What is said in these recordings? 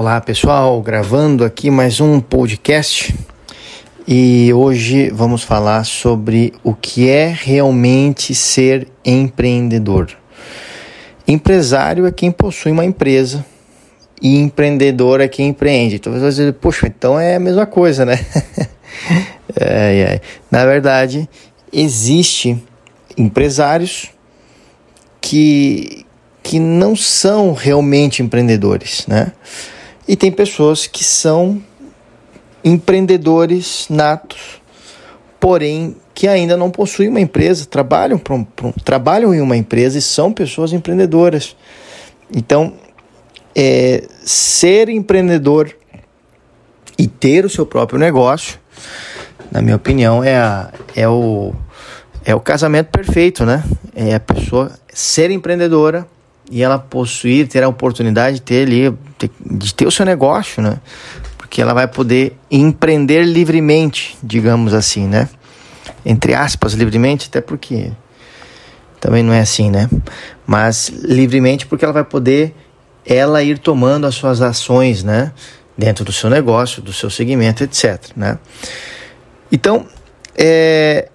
Olá pessoal, gravando aqui mais um podcast e hoje vamos falar sobre o que é realmente ser empreendedor. Empresário é quem possui uma empresa e empreendedor é quem empreende. Talvez você dizer, poxa, então é a mesma coisa, né? é, é. Na verdade, existe empresários que, que não são realmente empreendedores, né? E tem pessoas que são empreendedores natos, porém que ainda não possuem uma empresa, trabalham, pra, pra, trabalham em uma empresa e são pessoas empreendedoras. Então, é, ser empreendedor e ter o seu próprio negócio, na minha opinião, é, a, é, o, é o casamento perfeito, né? É a pessoa ser empreendedora e ela possuir, ter a oportunidade de ter ali, de ter o seu negócio, né? Porque ela vai poder empreender livremente, digamos assim, né? Entre aspas, livremente, até porque também não é assim, né? Mas livremente porque ela vai poder ela ir tomando as suas ações, né? Dentro do seu negócio, do seu segmento, etc, né? Então, é,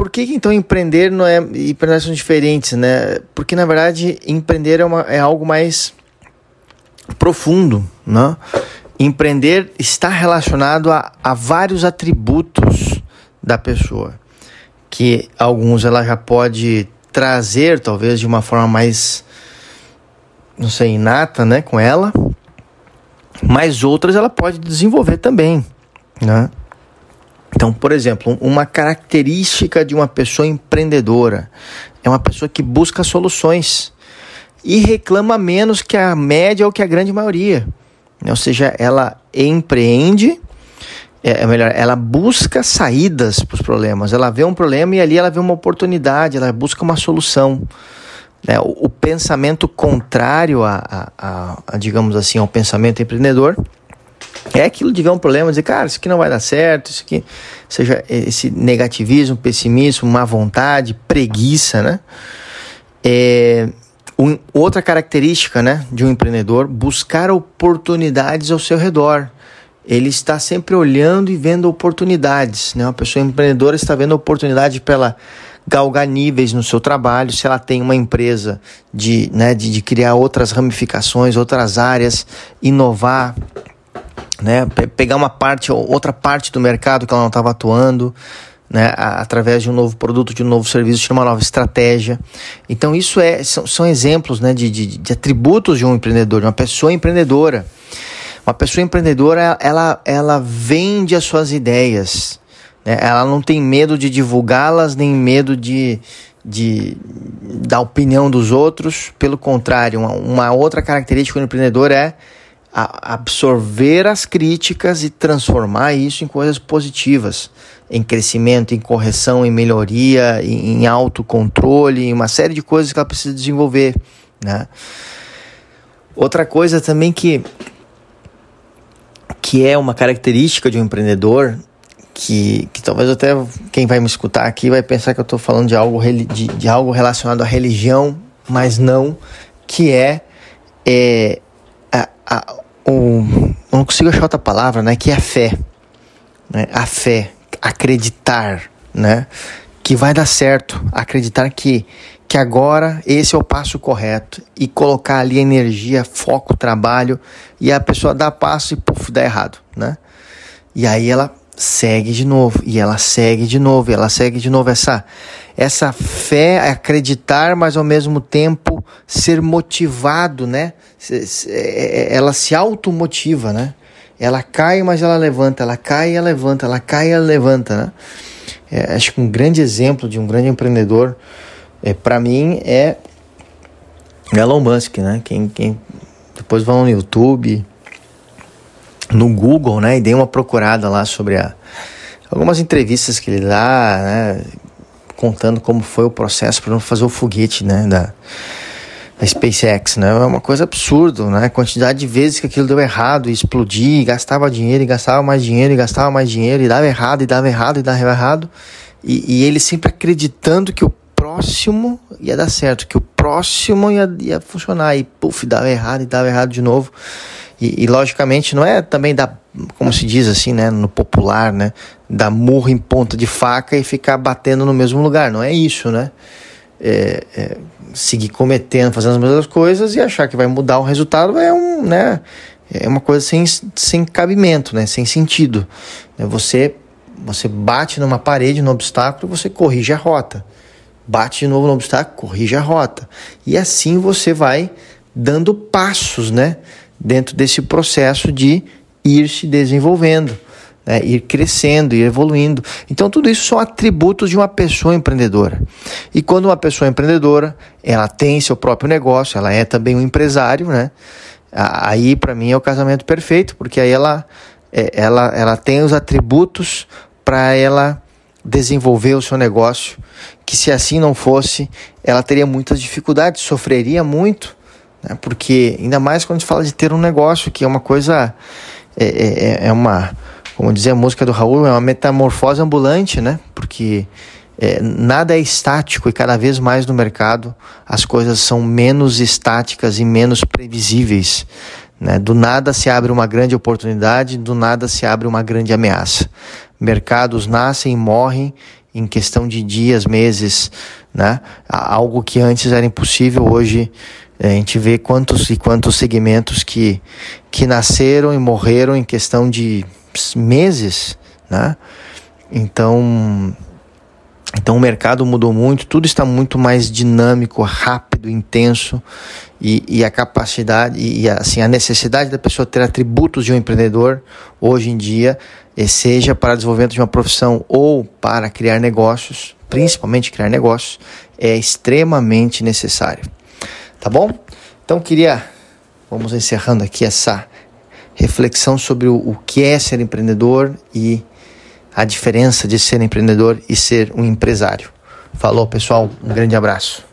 por que, então empreender não é empreender são diferentes, né? Porque na verdade empreender é, uma, é algo mais profundo, né? Empreender está relacionado a, a vários atributos da pessoa, que alguns ela já pode trazer talvez de uma forma mais não sei inata, né, com ela, mas outras ela pode desenvolver também, né? Então, por exemplo, uma característica de uma pessoa empreendedora é uma pessoa que busca soluções e reclama menos que a média ou que a grande maioria. Ou seja, ela empreende, é, é melhor, ela busca saídas para os problemas. Ela vê um problema e ali ela vê uma oportunidade, ela busca uma solução. Né? O, o, pensamento contrário a, a, a, a, digamos assim, ao pensamento empreendedor é aquilo de ver um problema, dizer, cara, isso aqui não vai dar certo, isso aqui, seja esse negativismo, pessimismo, má vontade, preguiça, né? É, um, outra característica, né, de um empreendedor, buscar oportunidades ao seu redor. Ele está sempre olhando e vendo oportunidades, né? Uma pessoa empreendedora está vendo oportunidade pela galgar níveis no seu trabalho, se ela tem uma empresa de, né, de, de criar outras ramificações, outras áreas, inovar, né? pegar uma parte, outra parte do mercado que ela não estava atuando, né? através de um novo produto, de um novo serviço, de uma nova estratégia. Então, isso é, são, são exemplos né, de, de, de atributos de um empreendedor, de uma pessoa empreendedora. Uma pessoa empreendedora, ela, ela vende as suas ideias. Né? Ela não tem medo de divulgá-las, nem medo de, de da opinião dos outros. Pelo contrário, uma, uma outra característica do empreendedor é absorver as críticas e transformar isso em coisas positivas, em crescimento, em correção, em melhoria, em, autocontrole, em uma série de coisas que ela precisa desenvolver, né? Outra coisa também que que é uma característica de um empreendedor que, que talvez até quem vai me escutar aqui vai pensar que eu estou falando de algo, de, de algo relacionado à religião, mas não, que é, é a, a, o, não consigo achar outra palavra, né? Que é a fé. Né? A fé, acreditar, né? Que vai dar certo, acreditar que, que agora esse é o passo correto e colocar ali energia, foco, trabalho e a pessoa dá passo e puf, dá errado, né? E aí ela segue de novo, e ela segue de novo, e ela segue de novo essa essa fé, acreditar, mas ao mesmo tempo ser motivado, né? É, é, ela se automotiva, né? Ela cai, mas ela levanta, ela cai e ela levanta, ela cai e ela levanta, né? É, acho que um grande exemplo de um grande empreendedor, é, para mim, é Elon Musk, né? Quem, quem depois vão no YouTube, no Google, né, e dei uma procurada lá sobre a, algumas entrevistas que ele dá, né, contando como foi o processo para fazer o foguete, né, da, da SpaceX, né, é uma coisa absurda, né, a quantidade de vezes que aquilo deu errado, e explodia, e gastava dinheiro, e gastava mais dinheiro, e gastava mais dinheiro, e dava errado, e dava errado, e dava errado, e, e ele sempre acreditando que o próximo ia dar certo, que o próximo ia, ia funcionar, e puf, dava errado, e dava errado de novo, E, e, logicamente não é também dar, como se diz assim, né, no popular, né, dar murro em ponta de faca e ficar batendo no mesmo lugar. Não é isso, né? É, é, seguir cometendo, fazendo as mesmas coisas e achar que vai mudar o resultado é um, né, é uma coisa sem, sem cabimento, né, sem sentido. Você você bate numa parede, no obstáculo, você corrige a rota. Bate de novo no obstáculo, corrige a rota. E assim você vai dando passos, né? Dentro desse processo de ir se desenvolvendo, né? ir crescendo, ir evoluindo. Então, tudo isso são atributos de uma pessoa empreendedora. E quando uma pessoa empreendedora, ela tem seu próprio negócio, ela é também um empresário, né? Aí, para mim, é o casamento perfeito, porque aí ela, é, ela, ela tem os atributos para ela desenvolver o seu negócio, que se assim não fosse, ela teria muitas dificuldades, sofreria muito, né? porque ainda mais quando se fala de ter um negócio, que é uma coisa, é, é, é, é uma, como dizia a música do Raul, é uma metamorfose ambulante, né? Porque é, nada é estático e cada vez mais no mercado as coisas são menos estáticas e menos previsíveis. Né? Do nada se abre uma grande oportunidade, do nada se abre uma grande ameaça. Mercados nascem e morrem em questão de dias, meses, né? Algo que antes era impossível, hoje a gente vê quantos e quantos segmentos que, que nasceram e morreram em questão de meses, né? Então, então o mercado mudou muito, tudo está muito mais dinâmico, rápido, intenso e, e a capacidade e assim a necessidade da pessoa ter atributos de um empreendedor hoje em dia, eh, seja para desenvolvimento de uma profissão ou para criar negócios, principalmente criar negócios, é extremamente necessário. Tá bom? Então queria vamos encerrando aqui essa reflexão sobre o, o que é ser empreendedor e a diferença de ser empreendedor e ser um empresário. Falou, pessoal, um grande abraço.